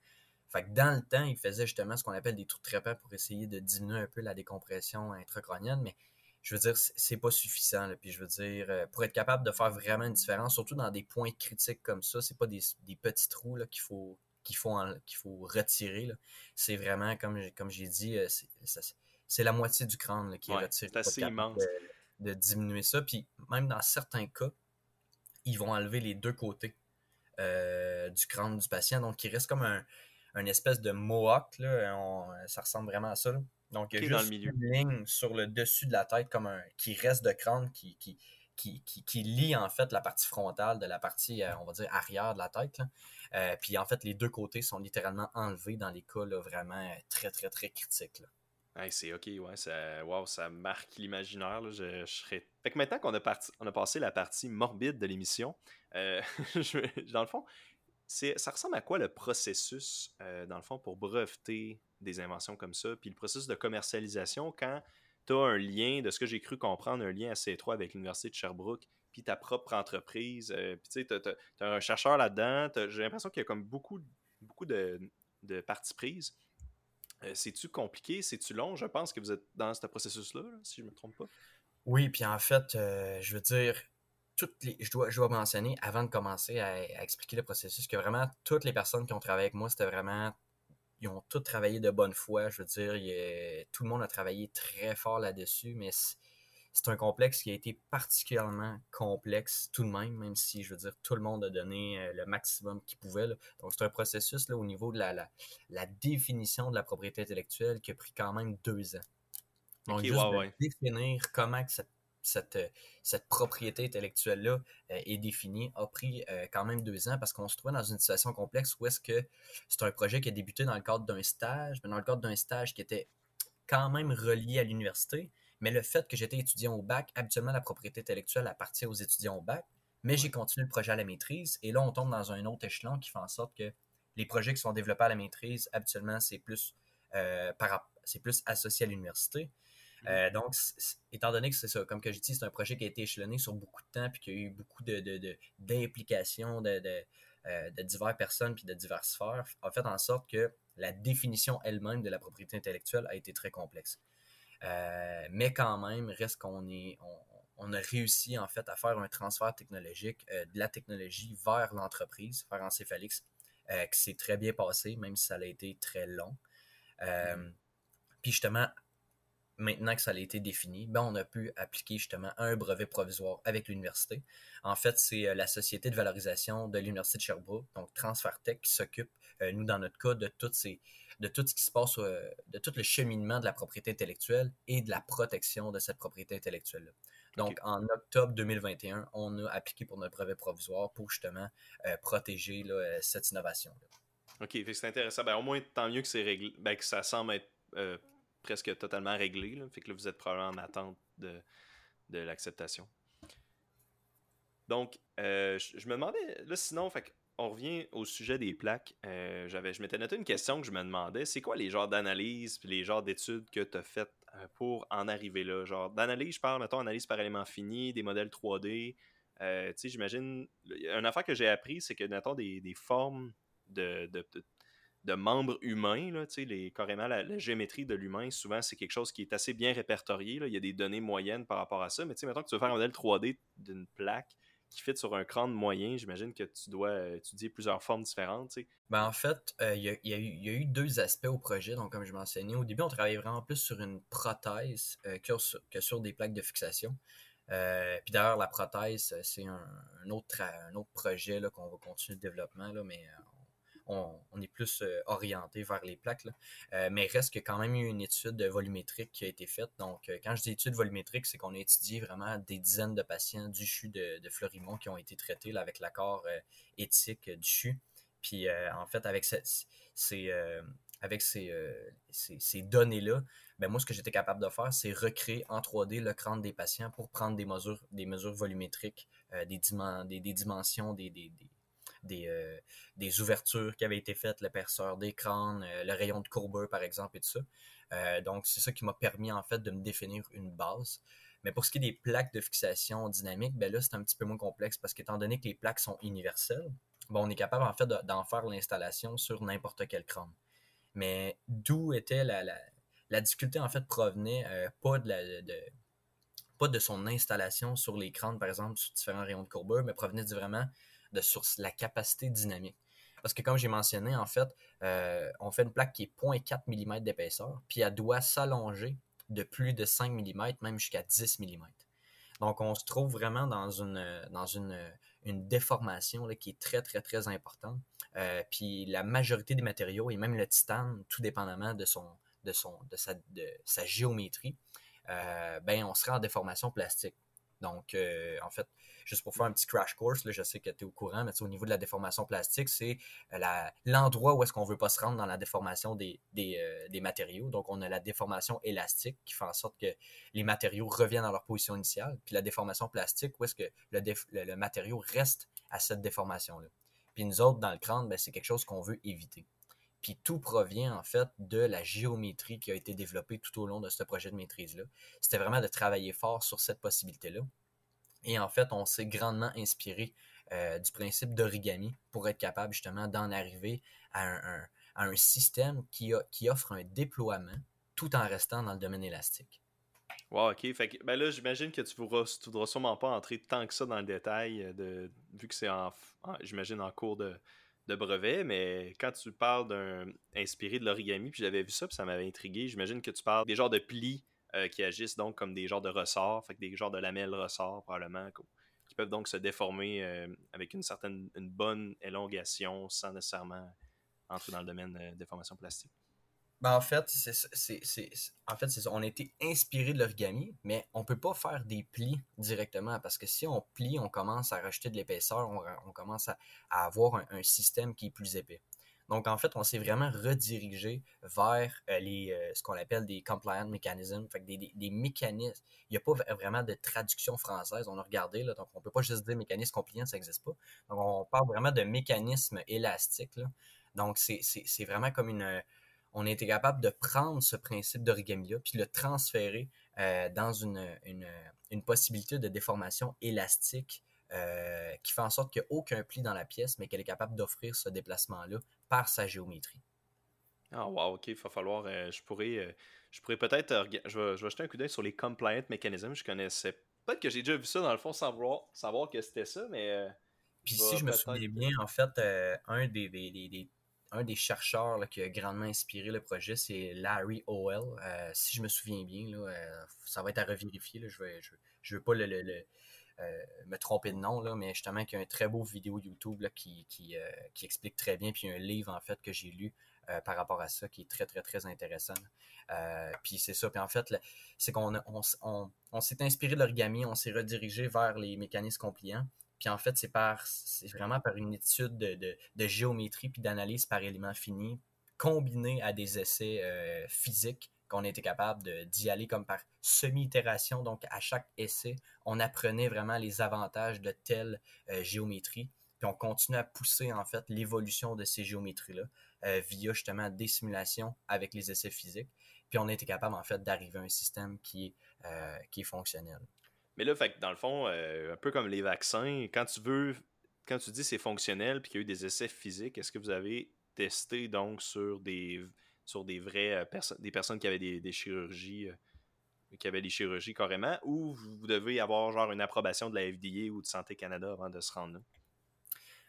B: Fait que dans le temps, il faisait justement ce qu'on appelle des trous de trépans pour essayer de diminuer un peu la décompression intracrânienne, mais je veux dire, c'est pas suffisant. Puis je veux dire, euh, pour être capable de faire vraiment une différence, surtout dans des points critiques comme ça, c'est pas des, petits trous qu'il faut qu'il faut, qu'il faut retirer. C'est vraiment, comme, comme j'ai dit, euh, c'est la moitié du crâne qui est retiré.
A: C'est assez immense.
B: De, diminuer ça. Puis même dans certains cas, ils vont enlever les deux côtés euh, du crâne du patient. Donc, il reste comme un, espèce de mohawk. Là. ça ressemble vraiment à ça. Donc, il y a juste une ligne sur le dessus de la tête comme un qui reste de crâne qui, qui, qui, qui, lie en fait la partie frontale de la partie, euh, on va dire, arrière de la tête. Euh, puis en fait, les deux côtés sont littéralement enlevés dans les cas vraiment très, très, très critiques.
A: c'est ok, ouais, ça, wow, ça marque l'imaginaire. Je, je, serais... Fait que maintenant qu'on a, parti, on a passé la partie morbide de l'émission, euh, [LAUGHS] dans le fond, ça ressemble à quoi le processus, dans le fond, pour breveter des inventions comme ça, puis le processus de commercialisation quand tu as un lien, de ce que j'ai cru comprendre, un lien assez étroit avec l'Université de Sherbrooke, puis ta propre entreprise, euh, puis tu sais, tu as, un chercheur là-dedans, j'ai l'impression qu'il y a comme beaucoup, beaucoup de, parties prises. Euh, c'est-tu compliqué? C'est-tu long? Je pense que vous êtes dans ce processus-là, si je ne me trompe pas.
B: Oui, puis en fait, euh, je veux dire, toutes les, je, dois, je mentionner, avant de commencer à, expliquer le processus, que vraiment, toutes les personnes qui ont travaillé avec moi, c'était vraiment ils ont tous travaillé de bonne foi. Je veux dire, tout le monde a travaillé très fort là-dessus, mais c'est un complexe qui a été particulièrement complexe tout de même, même si, je veux dire, tout le monde a donné euh, le maximum qu'il pouvait. Donc, c'est un processus là, au niveau de la, la, définition de la propriété intellectuelle qui a pris quand même deux ans. Donc, juste définir comment que cette cette, euh, cette propriété intellectuelle-là euh, est définie a pris euh, quand même deux ans parce qu'on se trouvait dans une situation complexe où est-ce que c'est un projet qui a débuté dans le cadre d'un stage, mais dans le cadre d'un stage qui était quand même relié à l'université. Mais le fait que j'étais étudiant au bac, habituellement, la propriété intellectuelle appartient aux étudiants au bac. Mais j'ai continué le projet à la maîtrise. Et là, on tombe dans un autre échelon qui fait en sorte que les projets qui sont développés à la maîtrise, habituellement, c'est plus, c'est plus associé à l'université. Euh, donc, étant donné que c'est ça, comme que j'ai dit, c'est un projet qui a été échelonné sur beaucoup de temps, puis qu'il y a eu beaucoup d'implications de, de, euh, de, diverses personnes, puis de diverses sphères, a fait en sorte que la définition elle-même de la propriété intellectuelle a été très complexe. Euh, mais quand même, reste qu'on est, on, a réussi en fait à faire un transfert technologique de la technologie vers l'entreprise, vers Encéphalix, qui s'est très bien passé, même si ça a été très long. Mm-hmm. Puis justement, maintenant que ça a été défini, ben on a pu appliquer justement un brevet provisoire avec l'université. En fait, c'est euh, la société de valorisation de l'université de Sherbrooke, donc TransferTech, qui s'occupe, euh, nous dans notre cas, de toutes ces de tout ce qui se passe, euh, de tout le cheminement de la propriété intellectuelle et de la protection de cette propriété intellectuelle-là. Donc, en octobre 2021, on a appliqué pour notre brevet provisoire pour justement protéger cette innovation-là.
A: OK, c'est intéressant. Ben, au moins, tant mieux que, c'est réglé, ben, que ça semble être presque totalement réglé. Fait que là, vous êtes probablement en attente de, de l'acceptation. Donc, euh, je, me demandais, là, sinon, fait on revient au sujet des plaques. Euh, j'avais, je m'étais noté une question que je me demandais c'est quoi les genres d'analyse puis les genres d'études que tu as faites euh, pour en arriver là? Genre, d'analyse, je parle, mettons, analyse par élément fini, des modèles 3D. tu sais, j'imagine. Une affaire que j'ai appris, c'est que, mettons, des, des formes de membres humains, là, les, carrément la, géométrie de l'humain, souvent c'est quelque chose qui est assez bien répertorié. Là. Il y a des données moyennes par rapport à ça. Mais maintenant que tu veux faire un modèle 3D d'une plaque qui fit sur un crâne moyen, j'imagine que tu dois étudier plusieurs formes différentes.
B: Ben, en fait, euh, il y, a, eu deux aspects au projet. Donc, comme je mentionnais, au début, on travaillait vraiment plus sur une prothèse euh, que, sur, des plaques de fixation. Euh, puis d'ailleurs, la prothèse, c'est un, autre, un autre projet qu'on va continuer le développement, là, mais on, est plus euh, orienté vers les plaques. Euh, mais reste que quand même une étude volumétrique qui a été faite. Donc, euh, quand je dis étude volumétrique, c'est qu'on a étudié vraiment des dizaines de patients du CHU de, de Fleurimont qui ont été traités avec l'accord éthique du CHU. Puis, en fait, avec ces, avec ces, données-là, ben moi, ce que j'étais capable de faire, c'est recréer en 3D le crâne des patients pour prendre des mesures, des mesures volumétriques, des, des, dimensions, des, euh, des, ouvertures qui avaient été faites, le perceur d'écran, euh, le rayon de courbeur, par exemple, et tout ça. Euh, donc, c'est ça qui m'a permis, en fait, de me définir une base. Mais pour ce qui est des plaques de fixation dynamique, ben là, c'est un petit peu moins complexe parce qu'étant donné que les plaques sont universelles, bon, on est capable, en fait, d'en faire l'installation sur n'importe quel crâne. Mais d'où était la, la, difficulté, en fait, provenait pas de la, de, pas de son installation sur les crânes, par exemple, sur différents rayons de courbure, mais provenait vraiment de sur la capacité dynamique. Parce que comme j'ai mentionné, en fait, euh, on fait une plaque qui est 0.4 mm d'épaisseur, puis elle doit s'allonger de plus de 5 mm, même jusqu'à 10 mm. Donc, on se trouve vraiment dans une, dans une, une déformation là, qui est très, très, très importante. Euh, puis la majorité des matériaux, et même le titane, tout dépendamment de, son, de, son, de, sa, de sa géométrie, euh, ben, on serait en déformation plastique. Donc, euh, en fait, juste pour faire un petit crash course, je sais que tu es au courant, mais au niveau de la déformation plastique, c'est euh, l'endroit où est-ce qu'on veut pas se rendre dans la déformation des, des, matériaux. Donc, on a la déformation élastique qui fait en sorte que les matériaux reviennent dans leur position initiale, puis la déformation plastique où est-ce que le, le, matériau reste à cette déformation-là. Puis nous autres, dans le crâne, ben, c'est quelque chose qu'on veut éviter. Puis tout provient en fait de la géométrie qui a été développée tout au long de ce projet de maîtrise-là. C'était vraiment de travailler fort sur cette possibilité-là. Et en fait, on s'est grandement inspiré euh, du principe d'origami pour être capable justement d'en arriver à un, système qui, offre un déploiement tout en restant dans le domaine élastique.
A: Wow, ok. Fait ben là, j'imagine que tu ne voudras, sûrement pas entrer tant que ça dans le détail, de, vu que c'est, en, j'imagine, en cours de, de brevet, mais quand tu parles d'un inspiré de l'origami, puis j'avais vu ça, puis ça m'avait intrigué, j'imagine que tu parles des genres de plis euh, qui agissent donc comme des genres de ressorts, fait que des genres de lamelles ressorts probablement, qui peuvent donc se déformer euh, avec une certaine, une bonne élongation sans nécessairement entrer dans le domaine de déformation plastique.
B: Ben, en fait, c'est, en fait. On a été inspiré de l'origami, mais on peut pas faire des plis directement parce que si on plie, on commence à rajouter de l'épaisseur, on, commence à, avoir un, système qui est plus épais. Donc, en fait, on s'est vraiment redirigé vers euh, les, euh, ce qu'on appelle des compliant mechanisms, fait des, des, mécanismes. Il n'y a pas vraiment de traduction française. On a regardé, là, donc on peut pas juste dire mécanisme compliant, ça n'existe pas. Donc, on parle vraiment de mécanisme élastique. Donc, c'est vraiment comme une on a été capable de prendre ce principe d'origami-là, puis le transférer euh, dans une, une, possibilité de déformation élastique euh, qui fait en sorte qu'il n'y a aucun pli dans la pièce, mais qu'elle est capable d'offrir ce déplacement-là par sa géométrie.
A: Ah, wow, ok, il va falloir. Euh, je pourrais, je pourrais peut-être. je, vais, jeter un coup d'œil sur les compliant mechanisms. Je connaissais. Peut-être que j'ai déjà vu ça dans le fond sans vouloir savoir que c'était ça, mais.
B: Puis si je me souviens bien, en fait, un des, des, des, un des chercheurs qui a grandement inspiré le projet, c'est Larry Owell. Euh, si je me souviens bien, euh, ça va être à revérifier. je ne je, veux pas euh, me tromper de nom, là, mais justement, il y a un très beau vidéo YouTube qui, qui, explique très bien. Puis un livre, en fait, que j'ai lu par rapport à ça qui est très, très, très intéressant. puis c'est ça. Puis en fait, c'est qu'on on, s'est inspiré de l'origami, on s'est redirigé vers les mécanismes compliants. Puis en fait, c'est par vraiment par une étude de, de, géométrie puis d'analyse par éléments finis, combinée à des essais euh, physiques qu'on était capable d'y aller comme par semi-itération. Donc, à chaque essai, on apprenait vraiment les avantages de telle euh, géométrie. Puis on continue à pousser en fait l'évolution de ces géométries-là euh, via justement des simulations avec les essais physiques. Puis on était capable en fait d'arriver à un système qui est, qui est fonctionnel.
A: Mais là, fait, dans le fond, euh, un peu comme les vaccins, quand tu veux, quand tu dis c'est fonctionnel puis qu'il y a eu des essais physiques, est-ce que vous avez testé donc sur des sur des vraies euh, personnes, des personnes qui avaient des, chirurgies, euh, qui avaient des chirurgies carrément, ou vous devez avoir genre une approbation de la FDA ou de Santé Canada avant de se rendre là?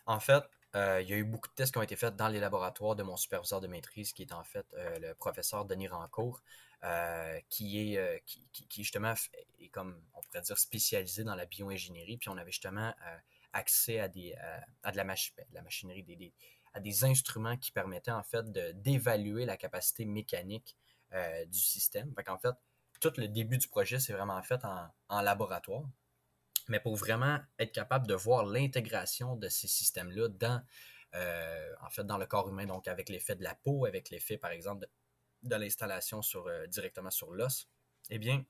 B: En fait, il y a eu beaucoup de tests qui ont été faits dans les laboratoires de mon superviseur de maîtrise, qui est en fait le professeur Denis Rancourt. Euh, qui est euh, qui, justement est comme on pourrait dire spécialisé dans la bioingénierie. Puis on avait justement euh, accès à des à de la, ben, la machinerie des, à des instruments qui permettaient en fait d'évaluer la capacité mécanique du système. Fait en fait tout le début du projet c'est vraiment fait en, laboratoire. Mais pour vraiment être capable de voir l'intégration de ces systèmes là dans en fait dans le corps humain donc avec l'effet de la peau avec l'effet par exemple de l'installation euh, directement sur l'os, eh bien,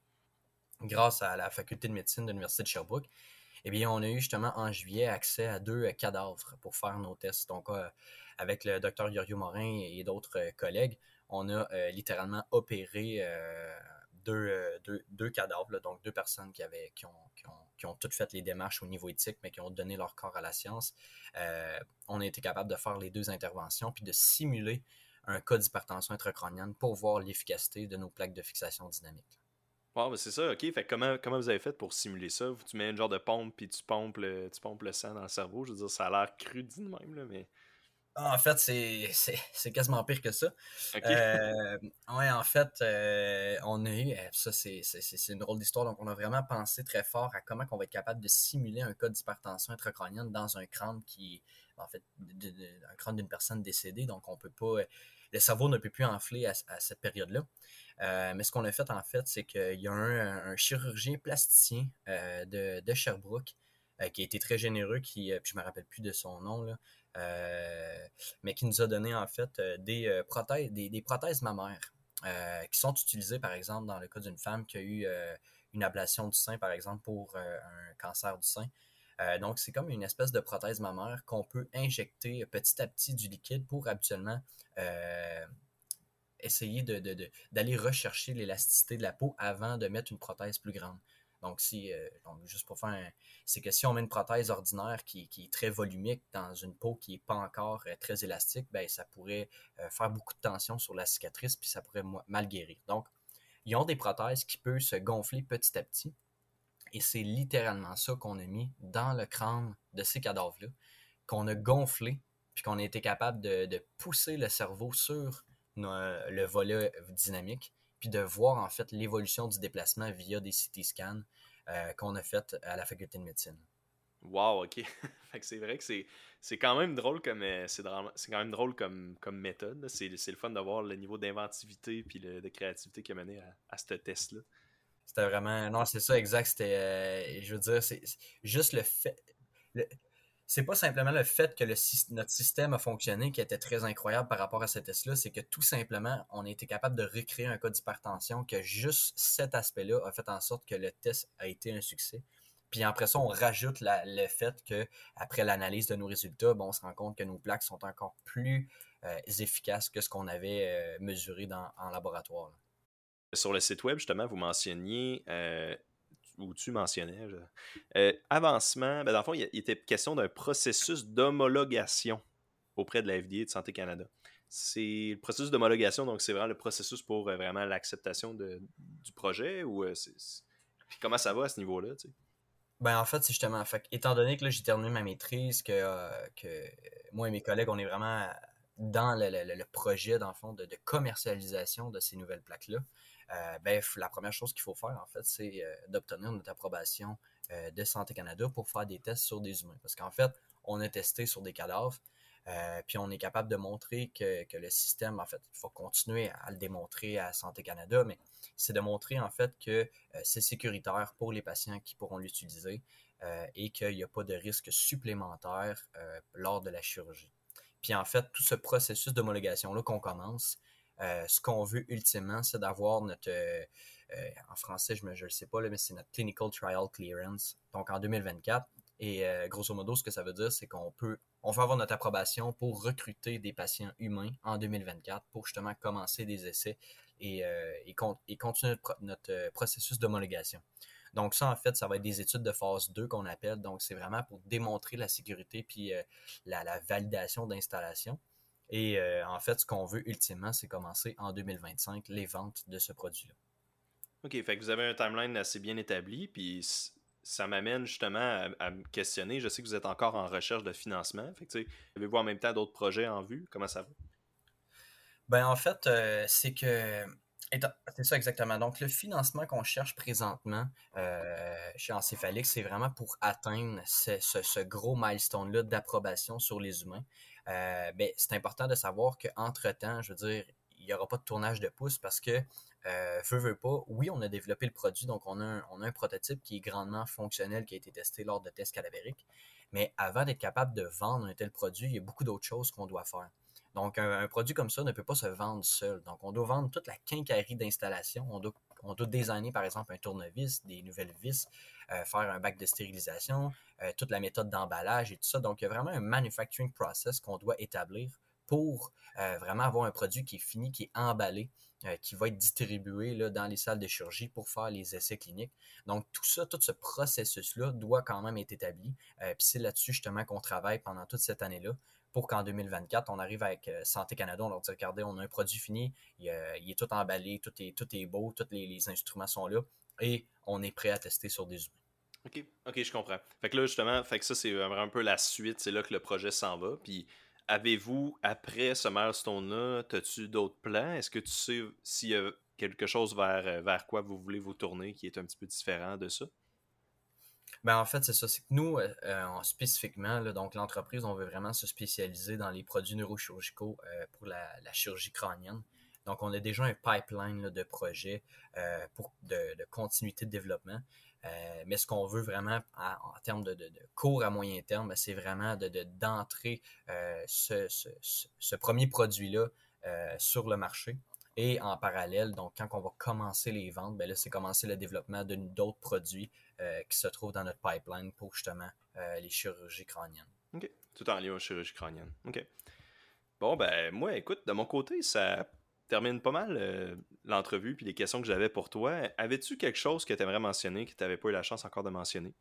B: grâce à la faculté de médecine de l'Université de Sherbrooke, eh bien, on a eu justement en juillet accès à deux euh, cadavres pour faire nos tests. Donc, euh, avec le docteur Yorio Morin et d'autres collègues, on a littéralement opéré deux, cadavres, donc deux personnes qui, avaient, qui, ont, qui, ont, toutes fait les démarches au niveau éthique, mais qui ont donné leur corps à la science. on a été capable de faire les deux interventions, puis de simuler un cas d'hypertension intracrânienne pour voir l'efficacité de nos plaques de fixation dynamique.
A: Wow, ben c'est ça, ok. Fait comment, comment vous avez fait pour simuler ça? Tu mets une genre de pompe puis tu pompes le, tu pompes le sang dans le cerveau. Je veux dire, ça a l'air cru dit de même, là, mais.
B: Ah, en fait, c'est quasiment pire que ça. Euh, ouais, en fait, euh, on a eu, euh, ça c'est une drôle d'histoire, donc on a vraiment pensé très fort à comment on va être capable de simuler un cas d'hypertension intracrânienne dans un crâne qui, en fait, un crâne d'une personne décédée, donc on peut pas, le cerveau ne peut plus enfler à, cette période-là. mais ce qu'on a fait, en fait, c'est qu'il y a un, chirurgien plasticien de, de, Sherbrooke qui a été très généreux, qui, puis je me rappelle plus de son nom, euh, mais qui nous a donné en fait euh, euh, des, prothèses mammaires qui sont utilisées par exemple dans le cas d'une femme qui a eu une ablation du sein par exemple pour un cancer du sein. Donc, c'est comme une espèce de prothèse mammaire qu'on peut injecter petit à petit du liquide pour habituellement essayer d'aller rechercher l'élasticité de la peau avant de mettre une prothèse plus grande. Donc, si, euh, juste pour faire c'est que si on met une prothèse ordinaire qui, est très volumique dans une peau qui n'est pas encore euh, très élastique, ben, ça pourrait euh, faire beaucoup de tension sur la cicatrice, puis ça pourrait mal guérir. Donc, ils ont des prothèses qui peuvent se gonfler petit à petit. Et c'est littéralement ça qu'on a mis dans le crâne de ces cadavres-là, qu'on a gonflé, puis qu'on a été capable de, de, pousser le cerveau sur le volet dynamique puis de voir en fait l'évolution du déplacement via des CT scans euh, qu'on a fait à la faculté de médecine.
A: Wow, ok. [LAUGHS] c'est vrai que c'est quand même drôle comme euh, c'est quand même drôle comme, comme méthode. C'est le fun d'avoir le niveau d'inventivité puis de créativité qui a mené à, ce test-là.
B: C'était vraiment. Non, c'est ça, exact. C'était. Euh, je veux dire, c'est juste le fait c'est pas simplement le fait que notre système a fonctionné qui était très incroyable par rapport à ce test-là, c'est que tout simplement, on a été capable de recréer un cas d'hypertension que juste cet aspect-là a fait en sorte que le test a été un succès. Puis après ça, on rajoute le fait que après l'analyse de nos résultats, bon, on se rend compte que nos plaques sont encore plus euh, efficaces que ce qu'on avait euh, mesuré dans, en laboratoire.
A: Sur le site web, justement, vous mentionniez euh, où tu mentionnais, euh, avancement, ben dans le fond, il, était question d'un processus d'homologation auprès de la FDA de Santé Canada. C'est le processus d'homologation, donc c'est vraiment le processus pour euh, vraiment l'acceptation du projet ou comment ça va à ce niveau-là, tu sais?
B: Ben en fait, c'est justement, étant donné que j'ai terminé ma maîtrise, que, que moi et mes collègues, on est vraiment dans le, projet, dans le fond, de commercialisation de ces nouvelles plaques-là. Euh, ben, la première chose qu'il faut faire, en fait, c'est euh, d'obtenir notre approbation euh, de Santé Canada pour faire des tests sur des humains. Parce qu'en fait, on a testé sur des cadavres, puis on est capable de montrer que, le système, en fait, il faut continuer à le démontrer à Santé Canada, mais c'est de montrer en fait que c'est sécuritaire pour les patients qui pourront l'utiliser et qu'il n'y a pas de risque supplémentaire lors de la chirurgie. Puis en fait, tout ce processus d'homologation-là qu'on commence, euh, ce qu'on veut ultimement, c'est d'avoir notre, euh, euh, en français, je ne sais pas, mais c'est notre Clinical Trial Clearance, donc en 2024. Et grosso modo, ce que ça veut dire, c'est qu'on peut, on veut avoir notre approbation pour recruter des patients humains en 2024 pour justement commencer des essais et, et, continuer notre, processus d'homologation. Donc ça, en fait, ça va être des études de phase 2 qu'on appelle. Donc c'est vraiment pour démontrer la sécurité puis la, validation d'installation. Et euh, en fait, ce qu'on veut ultimement, c'est commencer en 2025 les ventes de ce produit-là.
A: OK, fait que vous avez un timeline assez bien établi, puis ça m'amène justement à, me questionner. Je sais que vous êtes encore en recherche de financement. Fait que, avez-vous en même temps d'autres projets en vue? Comment ça va?
B: Ben, en fait, euh, c'est que. C'est ça exactement. Donc, le financement qu'on cherche présentement euh, chez Encéphalix, c'est vraiment pour atteindre ce, ce gros milestone-là d'approbation sur les humains. Euh, ben, c'est important de savoir qu'entre-temps, je veux dire, il n'y aura pas de tournage de pouce parce que, euh, veut, veut pas, oui, on a développé le produit, donc on a, un, on a un prototype qui est grandement fonctionnel, qui a été testé lors de tests cadavériques. Mais avant d'être capable de vendre un tel produit, il y a beaucoup d'autres choses qu'on doit faire. Donc, un, produit comme ça ne peut pas se vendre seul. Donc, on doit vendre toute la quincaillerie d'installation. On doit, on doit designer, par exemple, un tournevis, des nouvelles vis, euh, faire un bac de stérilisation, euh, toute la méthode d'emballage et tout ça. Donc, il y a vraiment un manufacturing process qu'on doit établir pour euh, vraiment avoir un produit qui est fini, qui est emballé, qui va être distribué dans les salles de chirurgie pour faire les essais cliniques. Donc, tout ça, tout ce processus-là doit quand même être établi. Puis c'est là-dessus justement qu'on travaille pendant toute cette année-là pour qu'en 2024, on arrive avec euh, Santé Canada, on leur dit regardez, on a un produit fini, il, est tout emballé, tout est, tout est beau, tous les, instruments sont là. et on est prêt à tester sur des humains.
A: OK, OK, je comprends. Fait que là, justement, ça, c'est un peu la suite, c'est là que le projet s'en va. Puis avez-vous, après ce milestone-là, as-tu d'autres plans? Est-ce que tu sais s'il y a quelque chose vers, euh, vers quoi vous voulez vous tourner qui est un petit peu différent de ça?
B: Ben, en fait, c'est ça. C'est que nous, euh, euh, spécifiquement, donc l'entreprise, on veut vraiment se spécialiser dans les produits neurochirurgicaux pour la, chirurgie crânienne. Donc, on a déjà un pipeline de projets pour de, continuité de développement. mais ce qu'on veut vraiment en termes de, court à moyen terme, ben, c'est vraiment d'entrer ce, ce, premier produit-là sur le marché. Et en parallèle, donc quand on va commencer les ventes, ben là, c'est commencer le développement d'autres produits euh, qui se trouvent dans notre pipeline pour justement euh, les chirurgies crâniennes.
A: OK. Tout en lien aux chirurgies crâniennes. OK. Bon, ben moi, écoute, de mon côté, ça termine pas mal euh, l'entrevue puis les questions que j'avais pour toi. Avais-tu quelque chose que tu aimerais mentionner que tu n'avais pas eu la chance encore de mentionner?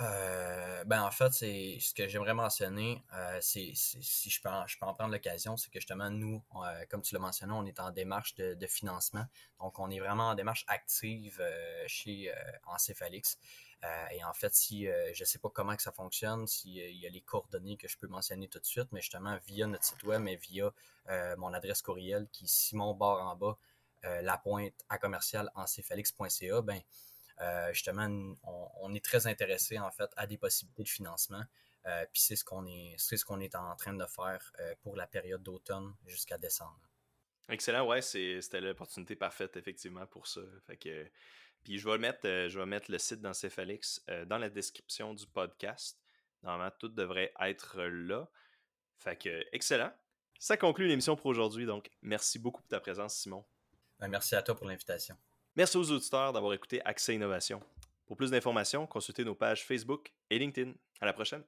B: Euh, ben en fait, c'est ce que j'aimerais mentionner, euh, c'est si je peux, en, je peux en prendre l'occasion, c'est que justement, nous, euh, comme tu l'as mentionné, on est en démarche de, financement. Donc, on est vraiment en démarche active chez Encéphalix. et en fait, si je sais pas comment que ça fonctionne, s'il y a les coordonnées que je peux mentionner tout de suite, mais justement via notre site web, mais via mon adresse courriel qui est Simon barre en bas, la pointe à commercial encéphalix.ca, ben euh, justement, on, est très intéressé en fait à des possibilités de financement. Euh, puis c'est ce qu'on est, c'est ce qu'on est en train de faire euh, pour la période d'automne jusqu'à décembre.
A: Excellent, ouais, c'était l'opportunité parfaite effectivement pour ça. Fait que, puis je vais mettre, je vais mettre le site d'Encéphalix dans la description du podcast. Normalement, tout devrait être là. Fait que, excellent. Ça conclut l'émission pour aujourd'hui. Donc, merci beaucoup pour ta présence, Simon.
B: Ben, merci à toi pour l'invitation.
A: Merci aux auditeurs d'avoir écouté Accès Innovation. Pour plus d'informations, consultez nos pages Facebook et LinkedIn. À la prochaine.